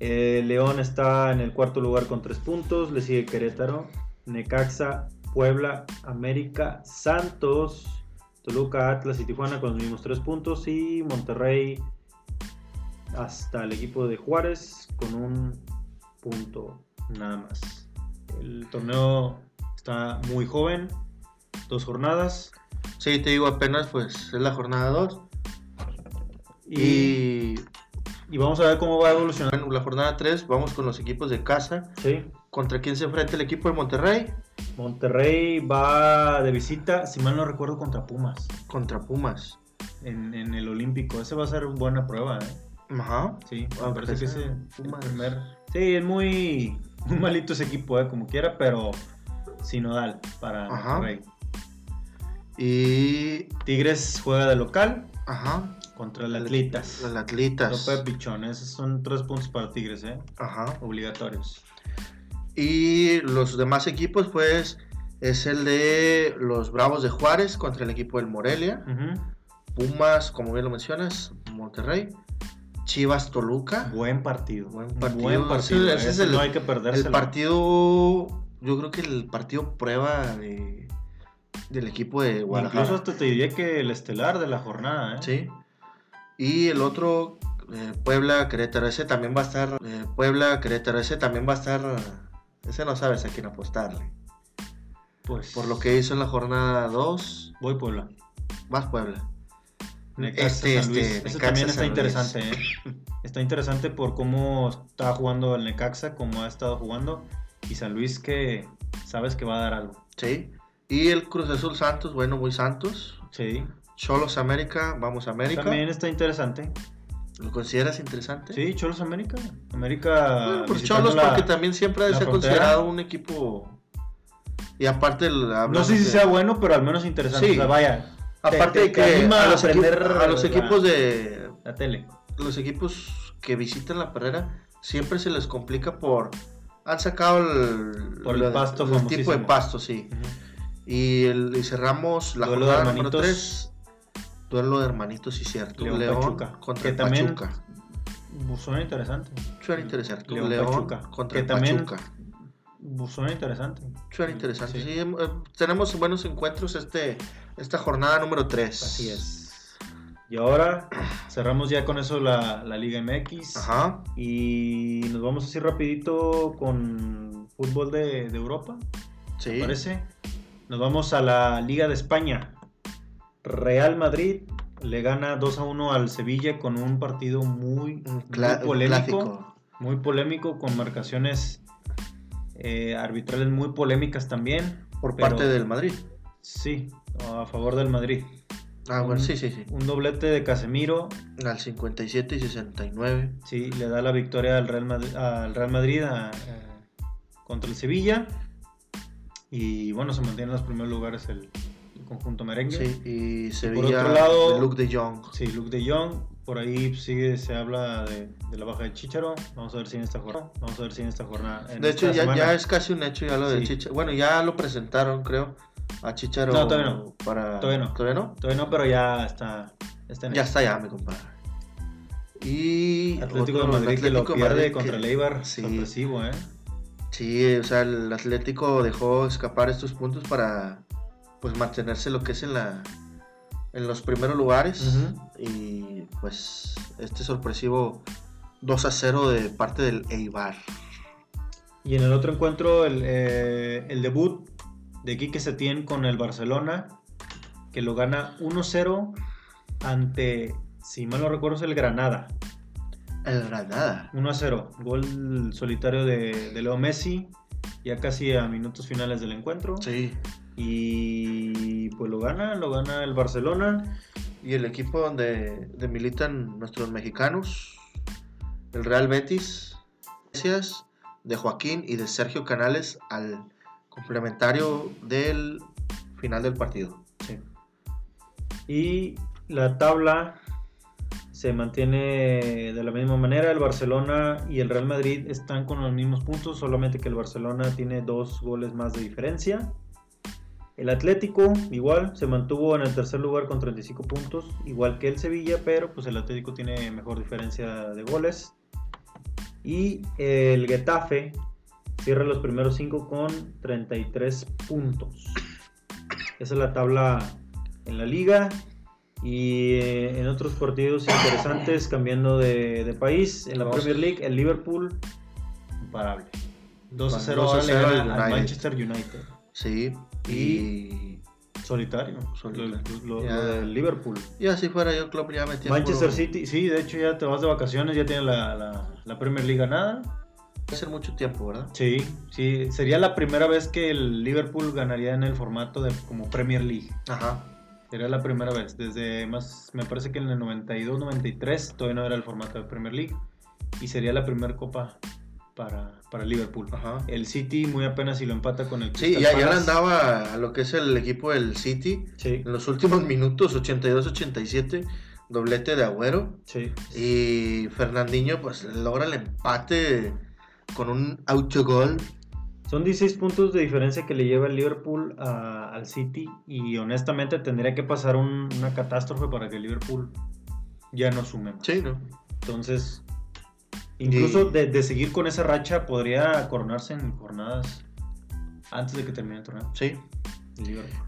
Eh, León está en el cuarto lugar con tres puntos. Le sigue Querétaro, Necaxa, Puebla, América, Santos, Toluca, Atlas y Tijuana con los mismos tres puntos. Y Monterrey hasta el equipo de Juárez con un punto nada más. El torneo está muy joven, dos jornadas Sí, te digo apenas pues es la jornada 2. y, Y y vamos a ver cómo va a evolucionar. bueno, la jornada 3 vamos con los equipos de casa. Sí. ¿Contra quién se enfrenta el equipo de Monterrey? Monterrey va de visita, si mal no recuerdo, contra Pumas Contra Pumas. en, en el Olímpico. Ese va a ser buena prueba, ¿eh? Ajá. Sí, me Ah, parece que ese Pumas. el primer... Sí, es muy, muy malito ese equipo, ¿eh? Como quiera, pero sinodal para Ajá. Monterrey. Y. Tigres juega de local Ajá. contra el Atlitas. Los Atlitas. López Pichón, esos son tres puntos para Tigres, ¿eh? Ajá. Obligatorios. Y los demás equipos, pues, es el de los Bravos de Juárez contra el equipo del Morelia. Pumas, como bien lo mencionas, Monterrey. Chivas Toluca. Buen partido. Buen Buen partido. partido. Ese- ese es Ese el- no hay que El perdérselo. partido, yo creo que el partido prueba de, del equipo de Guadalajara. Incluso hasta te diría que el estelar de la jornada, ¿eh? Sí. Y el otro, eh, Puebla, Querétaro, ese también va a estar. eh, Puebla, Querétaro, ese también va a estar. Ese no sabes a quién apostarle. Pues Por lo que hizo en la jornada 2, voy Puebla. más Puebla. Necaxa, Este, San Luis. este, también está San Luis. interesante, ¿eh? Está interesante por cómo está jugando el Necaxa, cómo ha estado jugando. Y San Luis que sabes que va a dar algo. Sí. Y el Cruz Azul Santos, bueno, muy Santos. Sí. Cholos América, vamos a América. También está interesante. ¿Lo consideras interesante? Sí, Cholos América. América. Bueno, pues Cholos la- porque también siempre ha de ser frontera. considerado un equipo... Y aparte... el- No sé si de- sea bueno, pero al menos interesante. Sí. O sea, vaya. Aparte te- de que anima a los, a equi- aprender a los la- equipos de... La tele. Los equipos que visitan la perrera siempre se les complica por... Han sacado el... Por el pasto tipo de pasto, sí. Y, el, y cerramos la Duelo jornada número hermanitos. 3. Duelo de hermanitos, sí, cierto. León León, Pachuca, contra que el también- Pachuca. Suena interesante. Suena interesante. León León, Pachuca, contra que el también- Pachuca. Suena interesante. Suena interesante. Sí. Sí, em, eh, tenemos buenos encuentros este, esta jornada número 3. Así es. Y ahora cerramos ya con eso la, la Liga MX. Ajá. Y nos vamos así rapidito con fútbol de, de Europa, Sí. ¿te parece? Nos vamos a la Liga de España. Real Madrid le gana 2 a 1 al Sevilla con un partido muy, polémico. clásico. Muy polémico, con marcaciones eh, arbitrales muy polémicas también. Por pero- parte del Madrid. Sí, a favor del Madrid. Ah, bueno, sí, sí, sí. Un doblete de Casemiro, Al 57 y 69. sí, le da la victoria al Real Madrid, al Real Madrid a- a- contra el Sevilla. Y bueno, se mantiene en los primeros lugares el conjunto merengue. Sí, y Sevilla otro lado- Luke de Jong. Sí, Luke de Jong. Por ahí sigue, se habla de, de la baja de Chicharo. Vamos a ver si en esta jornada. Vamos a ver si en esta jornada. en De hecho, ya, es casi un hecho ya lo de. Chicharo. Bueno, ya lo presentaron, creo, a Chicharo. No, todavía no. Para... Todavía no. ¿Todavía no? Todavía no, pero ya está. está en Ya está ya, mi compadre. Y Atlético de otro, Madrid que lo Atlético de pierde Madrid contra que- el Eibar. Sí. Sorpresivo, ¿eh? Sí, o sea, el Atlético dejó escapar estos puntos para pues mantenerse lo que es en la en los primeros lugares y pues este sorpresivo 2 a 0 de parte del Eibar. Y en el otro encuentro, el, eh, el debut de Quique Setién con el Barcelona, que lo gana 1-0 ante, si mal no recuerdo, es el Granada. El Granada. 1-0, gol solitario de, de Leo Messi, ya casi a minutos finales del encuentro. Sí. Y pues lo gana, lo gana el Barcelona. Y el equipo donde, donde militan nuestros mexicanos, el Real Betis, gracias de Joaquín y de Sergio Canales al complementario del final del partido. Sí. Y la tabla se mantiene de la misma manera. El Barcelona y el Real Madrid están con los mismos puntos, solamente que el Barcelona tiene dos goles más de diferencia. El Atlético igual se mantuvo en el tercer lugar con 35 puntos, igual que el Sevilla, pero pues el Atlético tiene mejor diferencia de goles. Y el Getafe cierra los primeros 5 con 33 puntos. Esa es la tabla en la liga. Y eh, en otros partidos interesantes, cambiando de, de país, en la Vamos. Premier League, el Liverpool, imparable. 2 a 0 2 a ahora le 0 gana al. Manchester United. Sí. Y, Solitario. Solitario. Lo, lo- Liverpool. y así fuera yo, club ya metía Manchester puro- City, sí, de hecho ya te vas de vacaciones, ya tiene la, la, la Premier League ganada. Va a ser mucho tiempo, ¿verdad? Sí, sí, sería la primera vez que el Liverpool ganaría en el formato de como Premier League. Ajá. Sería la primera vez, desde más, me parece que en el 92-93 todavía no era el formato de Premier League y sería la primera copa para, para Liverpool. Ajá. El City muy apenas si lo empata con el Sí, Crystal ya, ya le Palace. andaba a lo que es el equipo del City. Sí, En los últimos minutos, 82-87, doblete de Agüero. sí. Y Fernandinho pues logra el empate con un autogol. Son 16 puntos de diferencia que le lleva el Liverpool a- al City y honestamente tendría que pasar un- una catástrofe para que el Liverpool ya no sume más. Sí, ¿no? Entonces, incluso de, de seguir con esa racha podría coronarse en jornadas antes de que termine el torneo. Sí.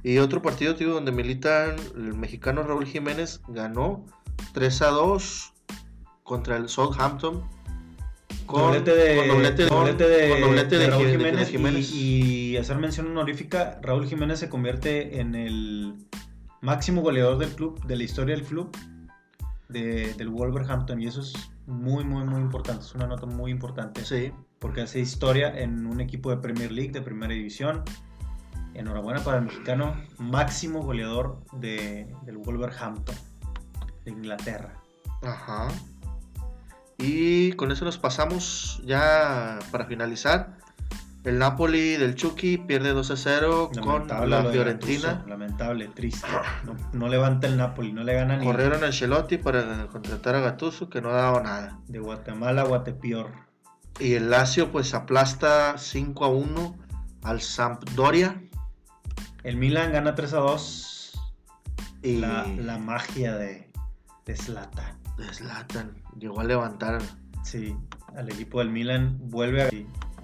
Y otro partido, tío, donde militan el mexicano Raúl Jiménez ganó 3 a 2 contra el Southampton. Con doblete de, con doblete de, doblete de- con doblete de de Raúl Jiménez, Jiménez. Y, y hacer mención honorífica, Raúl Jiménez se convierte en el máximo goleador del club, de la historia del club, de- del Wolverhampton, y eso es muy, muy, muy importante, es una nota muy importante, Sí, porque hace historia en un equipo de Premier League, de primera división. Enhorabuena para el mexicano, máximo goleador de- del Wolverhampton, de Inglaterra. ajá. Y con eso nos pasamos ya para finalizar. El Napoli del Chucky pierde 2 a 0 con la de Fiorentina. Gattuso, lamentable, triste. No, no levanta el Napoli, no le gana ni Corrieron a Ancelotti para contratar a Gattuso que no ha dado nada. de Guatemala a Guatepeor. Y el Lazio pues aplasta 5 a 1 al Sampdoria. El Milan gana 3 a 2. Y La, la magia de, de Zlatan. Zlatan llegó a levantar. Sí, al equipo del Milan vuelve a,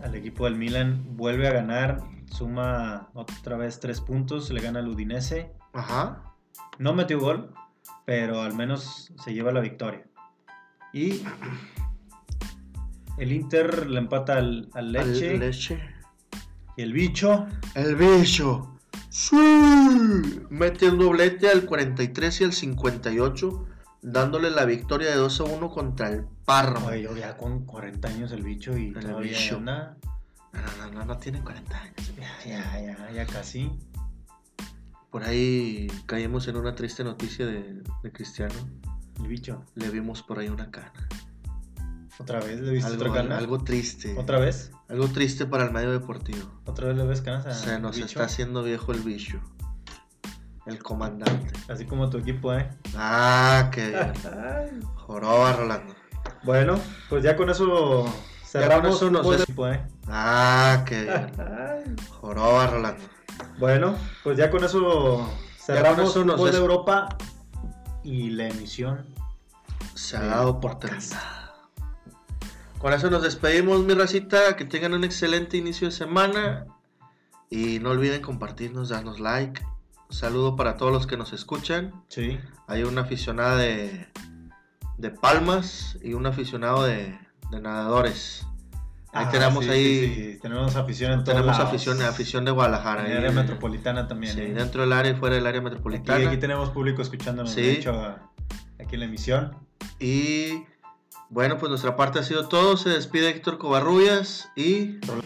al equipo del Milan vuelve a ganar, suma otra vez 3 puntos, le gana al Udinese. Ajá. No metió gol, pero al menos se lleva la victoria. Y el Inter le empata al, al Leche Al Leche. y el bicho El bicho. Sí. Mete un doblete al 43 y al 58, dándole la victoria de 2 a 1 contra el Parma. Oye, yo ya con 40 años el bicho y El todavía bicho. anda. No, no, no, no tiene 40 años. Ya, ya, ya, ya casi. Por ahí caímos en una triste noticia de, de Cristiano. El bicho. Le vimos por ahí una cana. ¿Otra vez le viste Algo, otra cana? algo triste. ¿Otra vez? Algo triste para el medio deportivo. ¿Otra vez le ves canas a Se nos bicho? está haciendo viejo el bicho. El comandante. Así como tu equipo, ¿eh? Ah, qué. Joroba Rolando. Bueno, pues ya con eso Ya cerramos con eso nos equipo, ¿eh? Ah, qué. Joroba Rolando. Bueno, pues ya con eso cerramos eso nos fútbol de Europa y la emisión. Se ha dado por terminada. Con eso nos despedimos, mi racita. Que tengan un excelente inicio de semana. Y no olviden compartirnos, darnos like. Saludo para todos los que nos escuchan. Sí. Hay una aficionada de, de palmas y un aficionado de, de nadadores. Ahí Ah, tenemos sí, ahí, sí, sí. Tenemos afición en todos tenemos lados. afición, afición de Guadalajara. En el ahí, área metropolitana también. sí, dentro del área y fuera del área Aquí, metropolitana. aquí tenemos público escuchándonos, de hecho, aquí en la emisión. Y bueno, pues nuestra parte ha sido todo. Se despide Héctor Covarrubias y Rolando.